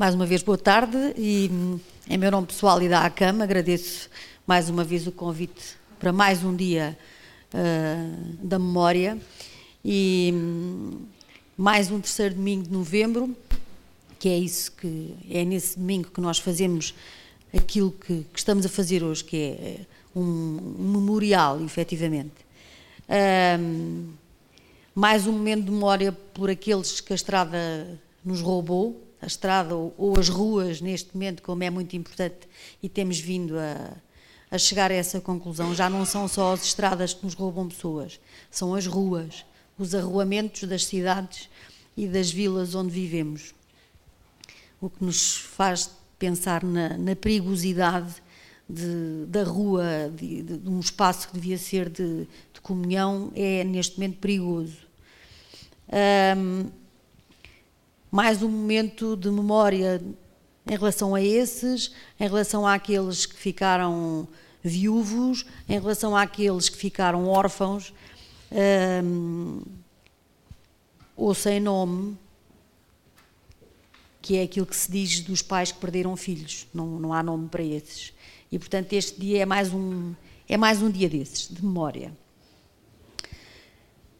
Mais uma vez, boa tarde e em meu nome pessoal e da ACAM agradeço mais uma vez o convite para mais um dia uh, da memória e um, mais um terceiro domingo de novembro, que é isso que é nesse domingo que nós fazemos aquilo que, que estamos a fazer hoje, que é um, um memorial, efetivamente. Um, mais um momento de memória por aqueles que a estrada nos roubou, a estrada ou, ou, as ruas, neste momento, como é muito importante, e temos vindo a, a chegar a essa conclusão, já não são só as estradas que nos roubam pessoas, são as ruas, os arruamentos das cidades e das vilas onde vivemos. O que nos faz pensar na, na perigosidade de, da rua, de, de, de, um espaço que devia ser de, comunhão, é neste momento perigoso. Um, mais um momento de memória em relação a esses, em relação àqueles que ficaram viúvos, em relação àqueles que ficaram órfãos ou sem nome, que é aquilo que se diz dos pais que perderam filhos, não, não há nome para esses. E portanto este dia é mais um, é mais um dia desses, de memória.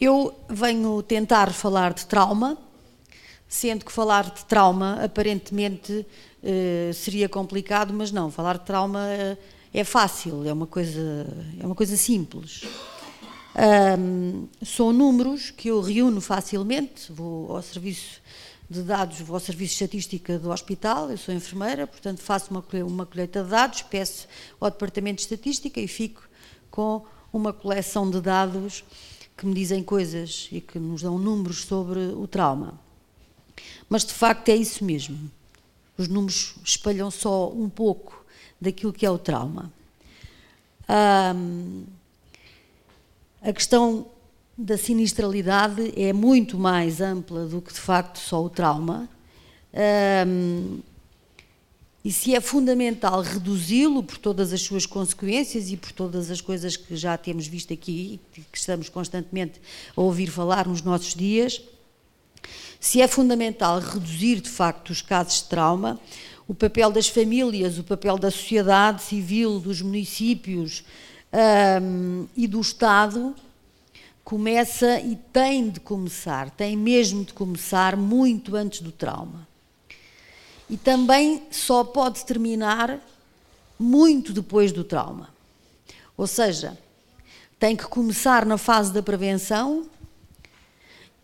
Eu venho tentar falar de trauma, sendo que falar de trauma aparentemente eh, seria complicado, mas não, falar de trauma eh, é fácil, é uma coisa, é uma coisa simples. Um, são números que eu reúno facilmente, vou ao serviço de dados, vou ao serviço de estatística do hospital, eu sou enfermeira, portanto faço uma, uma colheita de dados, peço ao departamento de estatística e fico com uma coleção de dados que me dizem coisas e que nos dão números sobre o trauma. Mas de facto é isso mesmo. Os números espalham só um pouco daquilo que é o trauma. Um, a questão da sinistralidade é muito mais ampla do que de facto só o trauma. Um, e se é fundamental reduzi-lo por todas as suas consequências e por todas as coisas que já temos visto aqui e que estamos constantemente a ouvir falar nos nossos dias, se é fundamental reduzir de facto os casos de trauma, o papel das famílias, o papel da sociedade civil, dos municípios um, e do Estado começa e tem de começar, tem mesmo de começar muito antes do trauma. E também só pode terminar muito depois do trauma. Ou seja, tem que começar na fase da prevenção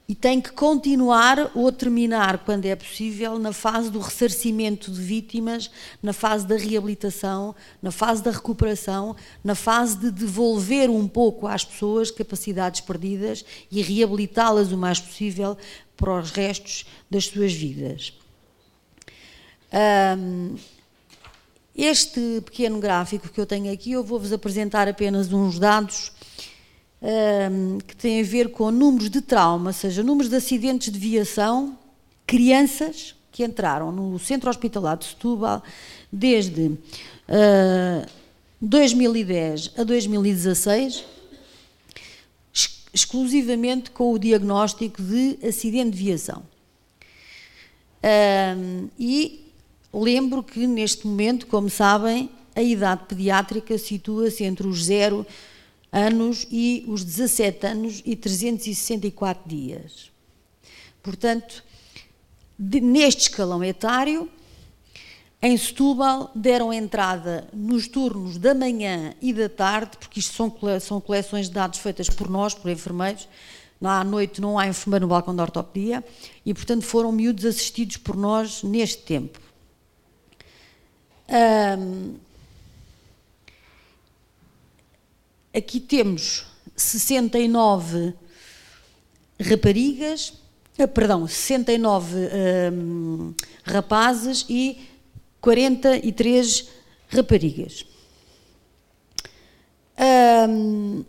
e tem que continuar ou terminar, quando é possível, na fase do ressarcimento de vítimas, na fase da reabilitação, na fase da recuperação, na fase de devolver um pouco às pessoas capacidades perdidas e reabilitá-las o mais possível para os restos das suas vidas. Um, este pequeno gráfico que eu tenho aqui, eu vou-vos apresentar apenas uns dados um, que têm a ver com números de trauma, ou seja, números de acidentes de viação, crianças que entraram no centro hospitalar de Setúbal desde uh, 2010 a 2016, exclusivamente com o diagnóstico de acidente de viação. Um, e Lembro que neste momento, como sabem, a idade pediátrica situa-se entre os 0 anos e os 17 anos e 364 dias. Portanto, neste escalão etário, em Setúbal deram entrada nos turnos da manhã e da tarde, porque isto são, são coleções de dados feitas por nós, por enfermeiros, à noite não há enfermeiro no balcão da ortopedia, e portanto foram miúdos assistidos por nós neste tempo. Um, aqui temos 69 raparigas, ah, perdão, 69 um, rapazes e 43 raparigas. Um,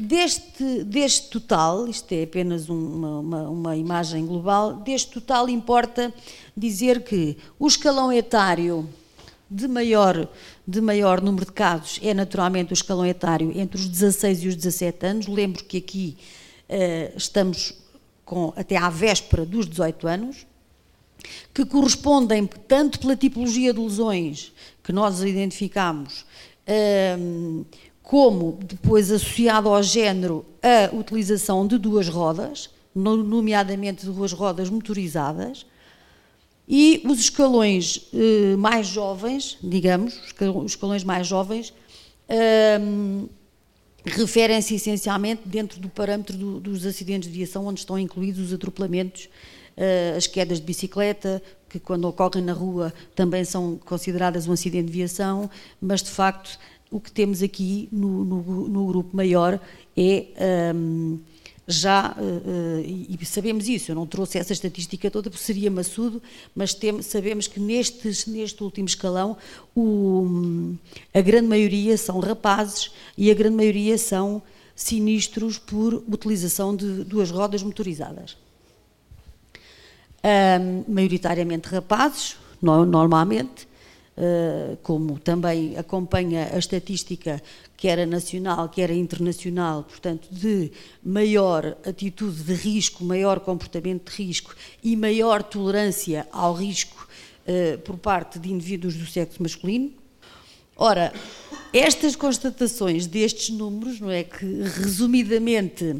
Deste, deste total, isto é apenas uma, uma, uma, imagem global, deste total importa dizer que o escalão etário de maior, de maior número de casos é naturalmente o escalão etário entre os 16 e os 17 anos. Lembro que aqui uh, estamos com, até à véspera dos 18 anos, que correspondem tanto pela tipologia de lesões que nós identificamos, um, como depois associado ao género a utilização de duas rodas, nomeadamente de duas rodas motorizadas, e os escalões eh, mais jovens, digamos, os escalões mais jovens, um, referem-se essencialmente dentro do parâmetro do, dos acidentes de viação, onde estão incluídos os atropelamentos, uh, as quedas de bicicleta, que quando ocorrem na rua também são consideradas um acidente de viação, mas de facto o que temos aqui no, no, no grupo maior é. Um, já, uh, e sabemos isso, eu não trouxe essa estatística toda porque seria maçudo, mas tem, sabemos que neste, neste último escalão o, a grande maioria são rapazes e a grande maioria são sinistros por utilização de duas rodas motorizadas. Um, maioritariamente rapazes, no, normalmente, como também acompanha a estatística que era nacional, que era internacional, portanto, de maior atitude de risco, maior comportamento de risco e maior tolerância ao risco uh, por parte de indivíduos do sexo masculino. Ora, estas constatações destes números, não é que resumidamente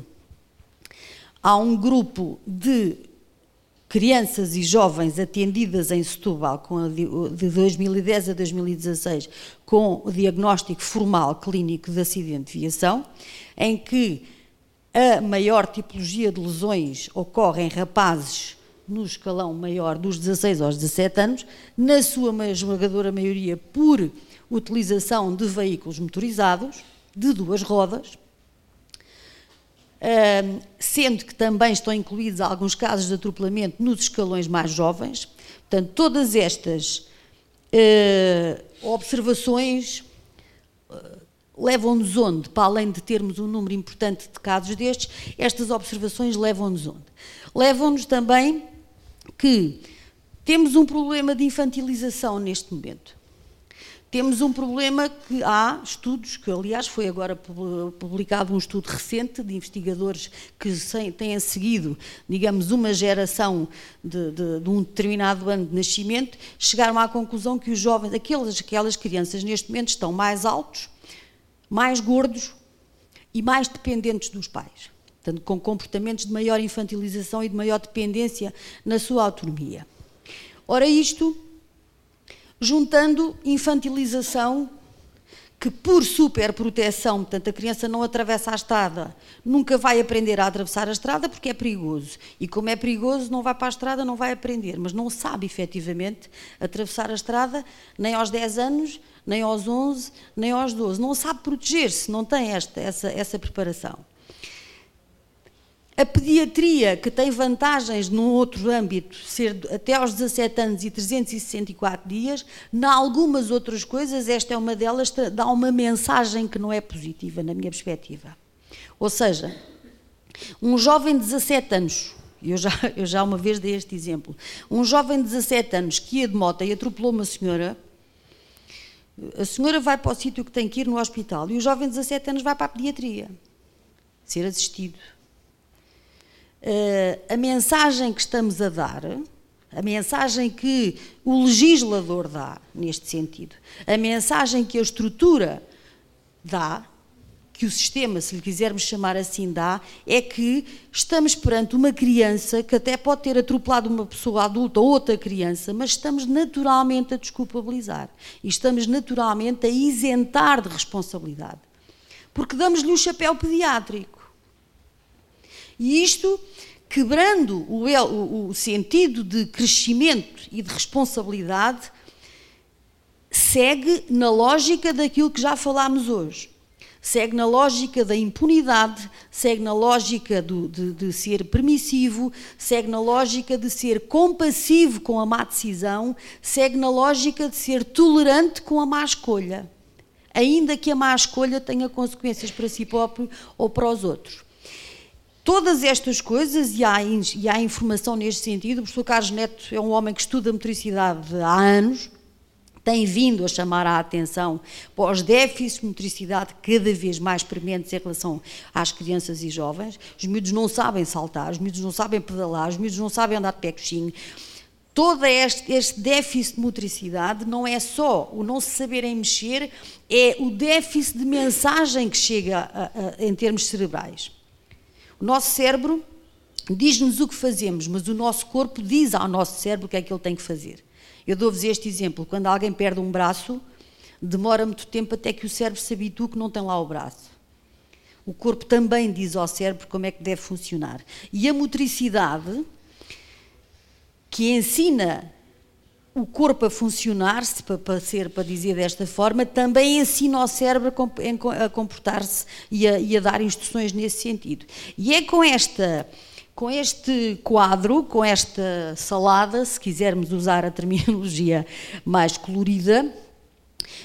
há um grupo de crianças e jovens atendidas em Setúbal de 2010 a 2016 com o diagnóstico formal clínico de acidente de viação, em que a maior tipologia de lesões ocorre em rapazes no escalão maior dos 16 aos 17 anos, na sua esmagadora maioria por utilização de veículos motorizados, de duas rodas, sendo que também estão incluídos alguns casos de atropelamento nos escalões mais jovens. Portanto, todas estas uh, observações uh, levam-nos onde? Para além de termos um número importante de casos destes, estas observações levam-nos onde? Levam-nos também que temos um problema de infantilização neste momento. Temos um problema que há estudos, que aliás foi agora publicado um estudo recente de investigadores que têm seguido, digamos, uma geração de, de, de, um determinado ano de nascimento, chegaram à conclusão que os jovens, aquelas, aquelas crianças neste momento estão mais altos, mais gordos e mais dependentes dos pais. Portanto, com comportamentos de maior infantilização e de maior dependência na sua autonomia. Ora, isto juntando infantilização, que por superproteção, portanto a criança não atravessa a estrada, nunca vai aprender a atravessar a estrada porque é perigoso. E como é perigoso, não vai para a estrada, não vai aprender, mas não sabe efetivamente atravessar a estrada nem aos 10 anos, nem aos 11, nem aos 12. Não sabe proteger-se, não tem esta, essa, essa preparação. A pediatria, que tem vantagens num outro âmbito, ser até aos 17 anos e 364 dias, em algumas outras coisas, esta é uma delas, dá uma mensagem que não é positiva, na minha perspectiva. Ou seja, um jovem de 17 anos, eu já, eu já uma vez dei este exemplo, um jovem de 17 anos que ia de moto e atropelou uma senhora, a senhora vai para o sítio que tem que ir no hospital e o jovem de 17 anos vai para a pediatria, ser assistido a mensagem que estamos a dar, a mensagem que o legislador dá neste sentido, a mensagem que a estrutura dá, que o sistema, se lhe quisermos chamar assim, dá, é que estamos perante uma criança que até pode ter atropelado uma pessoa adulta ou outra criança, mas estamos naturalmente a desculpabilizar e estamos naturalmente a isentar de responsabilidade. Porque damos-lhe o chapéu pediátrico. E isto, quebrando o, o, o sentido de crescimento e de responsabilidade, segue na lógica daquilo que já falámos hoje. Segue na lógica da impunidade, segue na lógica do, de, de, ser permissivo, segue na lógica de ser compassivo com a má decisão, segue na lógica de ser tolerante com a má escolha, ainda que a má escolha tenha consequências para si próprio ou para os outros. Todas estas coisas, e há, e há informação neste sentido, o professor Carlos Neto é um homem que estuda motricidade há anos, tem vindo a chamar a atenção para os déficits de motricidade cada vez mais prementes em relação às crianças e jovens. Os miúdos não sabem saltar, os miúdos não sabem pedalar, os miúdos não sabem andar de pé coxinho. Todo este, este déficit de motricidade não é só o não se saberem mexer, é o déficit de mensagem que chega a, a, em termos cerebrais. Nosso cérebro diz-nos o que fazemos, mas o nosso corpo diz ao nosso cérebro o que é que ele tem que fazer. Eu dou-vos este exemplo: quando alguém perde um braço, demora muito tempo até que o cérebro se habitue que não tem lá o braço. O corpo também diz ao cérebro como é que deve funcionar. E a motricidade, que ensina o corpo a funcionar, se para, ser, para dizer desta forma, também ensina ao cérebro a comportar-se e, e a dar instruções nesse sentido. E é com esta com este quadro, com esta salada, se quisermos usar a terminologia mais colorida,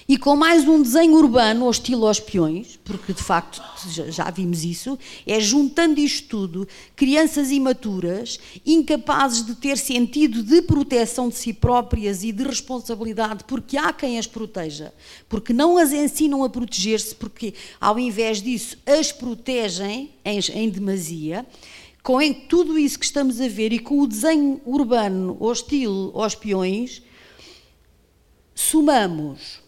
e com mais um desenho urbano ao estilo aos peões, porque de facto já vimos isso, é juntando isto tudo, crianças imaturas, incapazes de ter sentido de proteção de si próprias e de responsabilidade, porque há quem as proteja, porque não as ensinam a proteger-se, porque ao invés disso as protegem em, em demasia com tudo isso que estamos a ver e com o desenho urbano hostil aos peões, somamos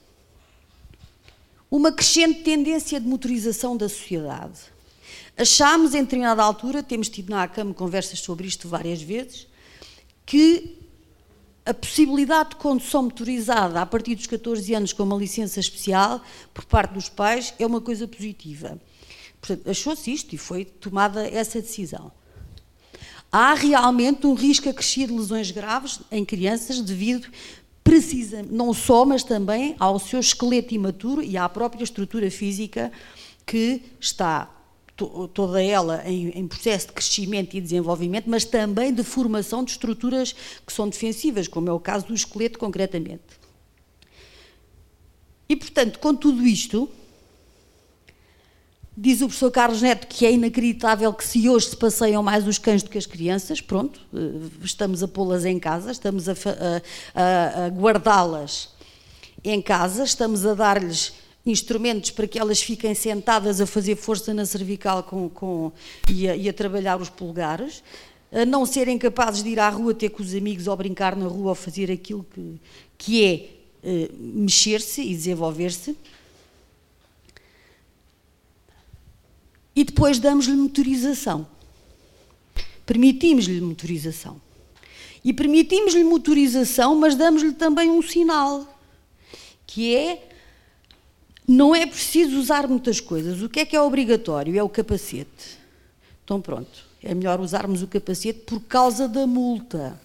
uma crescente tendência de motorização da sociedade. Achámos, em determinada altura, temos tido na ACAM conversas sobre isto várias vezes, que a possibilidade de condução motorizada a partir dos 14 anos com uma licença especial por parte dos pais é uma coisa positiva. Portanto, achou-se isto e foi tomada essa decisão há realmente um risco acrescido de lesões graves em crianças devido precisa, não só, mas também ao seu esqueleto imaturo e à própria estrutura física que está toda ela em, em, processo de crescimento e desenvolvimento, mas também de formação de estruturas que são defensivas, como é o caso do esqueleto concretamente. E, portanto, com tudo isto, Diz o professor Carlos Neto que é inacreditável que se hoje se passeiam mais os cães do que as crianças, pronto, eh, estamos a pô-las em casa, estamos a, a, a guardá-las em casa, estamos a dar-lhes instrumentos para que elas fiquem sentadas a fazer força na cervical com, com, e, a, e a trabalhar os polegares, a não serem capazes de ir à rua ter com os amigos ou brincar na rua ou fazer aquilo que, que é uh, mexer-se e desenvolver-se. E depois damos-lhe motorização. Permitimos-lhe motorização. E permitimos-lhe motorização, mas damos-lhe também um sinal, que é não é preciso usar muitas coisas. O que é que é obrigatório? É o capacete. Então pronto, é melhor usarmos o capacete por causa da multa.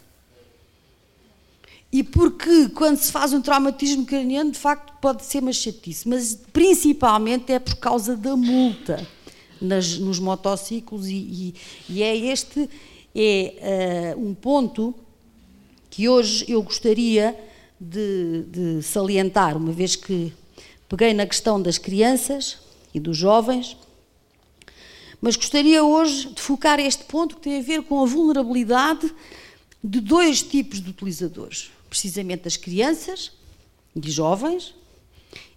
E porque quando se faz um traumatismo craniano, de facto pode ser uma chatice, mas principalmente é por causa da multa nas, nos motociclos e, e, e, é este é uh, um ponto que hoje eu gostaria de, de salientar, uma vez que peguei na questão das crianças e dos jovens, mas gostaria hoje de focar este ponto que tem a ver com a vulnerabilidade de dois tipos de utilizadores, precisamente as crianças e jovens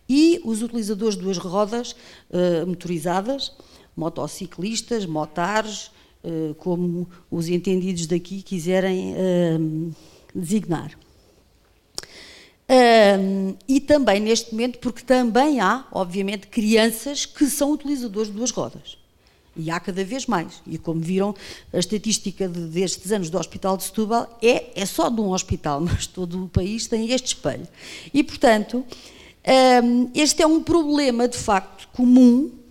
e os utilizadores de duas rodas uh, motorizadas, motociclistas, motares, eh, como os entendidos daqui quiserem eh, designar. e também neste momento, porque também há, obviamente, crianças que são utilizadores de duas rodas. E há cada vez mais. E como viram, a estatística de, destes anos do Hospital de Setúbal é, é só de um hospital, mas todo o país tem este espelho. E, portanto, este é um problema, de facto, comum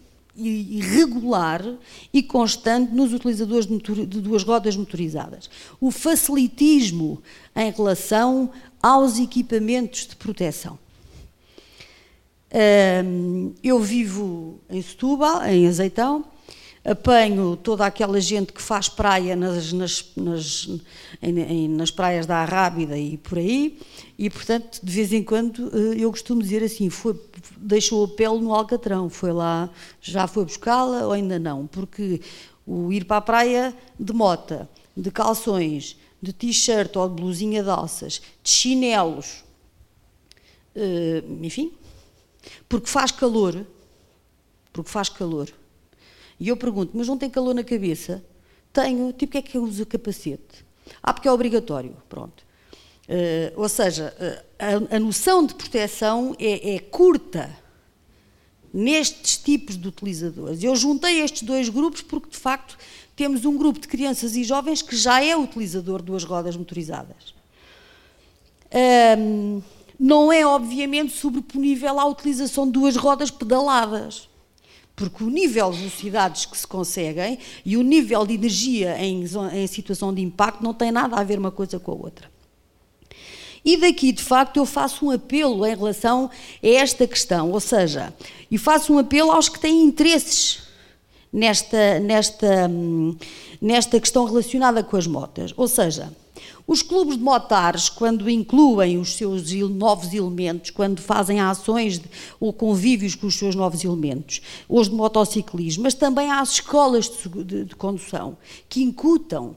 e regular e constante nos utilizadores de, duas rodas motorizadas. O facilitismo em relação aos equipamentos de proteção. eu vivo em Setúbal, em Azeitão, apanho toda aquela gente que faz praia nas, nas, nas, em, nas praias da Arrábida e por aí, e portanto, de vez em quando, eh, eu costumo dizer assim: foi, deixou a pele no Alcatrão, foi lá, já foi buscá-la ou ainda não? Porque o ir para a praia de mota, de calções, de t-shirt ou de blusinha de alças, de chinelos, uh, enfim, porque faz calor, porque faz calor. E eu pergunto, mas não tem calor na cabeça? Tenho, tipo, que é que eu uso capacete? Ah, porque é obrigatório, pronto. Uh, ou seja, uh, a, a, noção de proteção é, é, curta nestes tipos de utilizadores. Eu juntei estes dois grupos porque, de facto, temos um grupo de crianças e jovens que já é utilizador de duas rodas motorizadas. Um, não é, obviamente, sobreponível à utilização de duas rodas pedaladas porque o nível de velocidades que se conseguem e o nível de energia em, em, situação de impacto não tem nada a ver uma coisa com a outra. E daqui, de facto, eu faço um apelo em relação a esta questão, ou seja, e faço um apelo aos que têm interesses nesta, nesta, nesta questão relacionada com as motas. Ou seja, os clubes de motares, quando incluem os seus novos elementos, quando fazem ações de, ou convívios com os seus novos elementos, os de motociclismo, mas também há as escolas de, de, de condução que incutam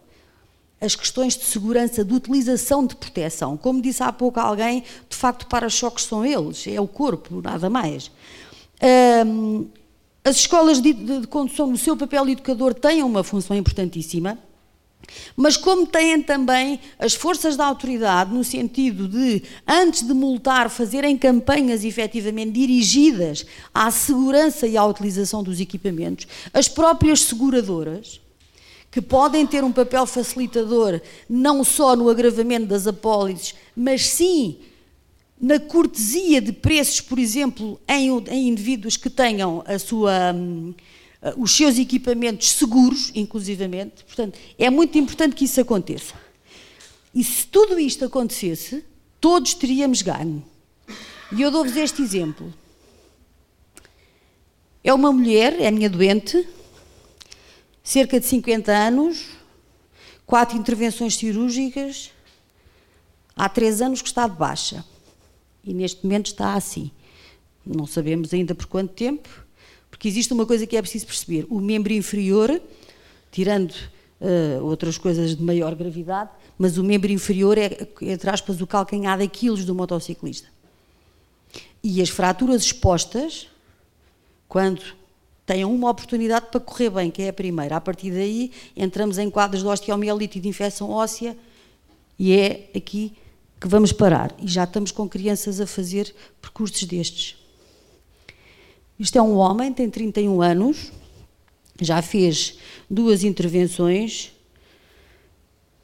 as questões de segurança, de utilização de proteção. Como disse há pouco alguém, de facto, para-choques são eles, é o corpo, nada mais. Um, as escolas de, de, de, condução, no seu papel educador, têm uma função importantíssima. Mas como têm também as forças da autoridade, no sentido de, antes de multar, fazerem campanhas efetivamente dirigidas à segurança e à utilização dos equipamentos, as próprias seguradoras, que podem ter um papel facilitador não só no agravamento das apólices, mas sim na cortesia de preços, por exemplo, em, em indivíduos que tenham a sua hum, uh, os seus equipamentos seguros, inclusivamente. Portanto, é muito importante que isso aconteça. E se tudo isto acontecesse, todos teríamos ganho. E eu dou-vos este exemplo. É uma mulher, é minha doente, cerca de 50 anos, quatro intervenções cirúrgicas, há três anos que está de baixa. E neste momento está assim. Não sabemos ainda por quanto tempo, porque existe uma coisa que é preciso perceber: o membro inferior, tirando uh, outras coisas de maior gravidade, mas o membro inferior é, entre aspas, o calcanhar daquilo do motociclista. E as fraturas expostas, quando têm uma oportunidade para correr bem, que é a primeira, a partir daí entramos em quadros de osteomielite e de infecção óssea, e é aqui que vamos parar. E já estamos com crianças a fazer percursos destes. Isto é um homem, tem 31 anos, já fez duas intervenções,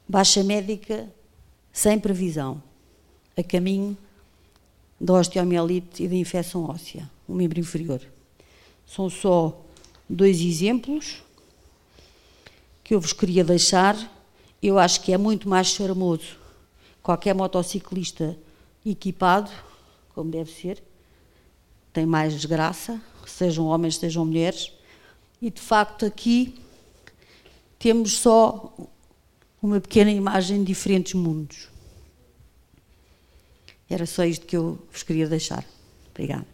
baixa médica, sem previsão, a caminho da osteomielite e da infecção óssea, o membro inferior. São só dois exemplos que eu vos queria deixar. Eu acho que é muito mais charmoso qualquer motociclista equipado, como deve ser, tem mais desgraça, sejam homens, sejam mulheres, e de facto aqui temos só uma pequena imagem de diferentes mundos. Era só isto que eu vos queria deixar. Obrigada.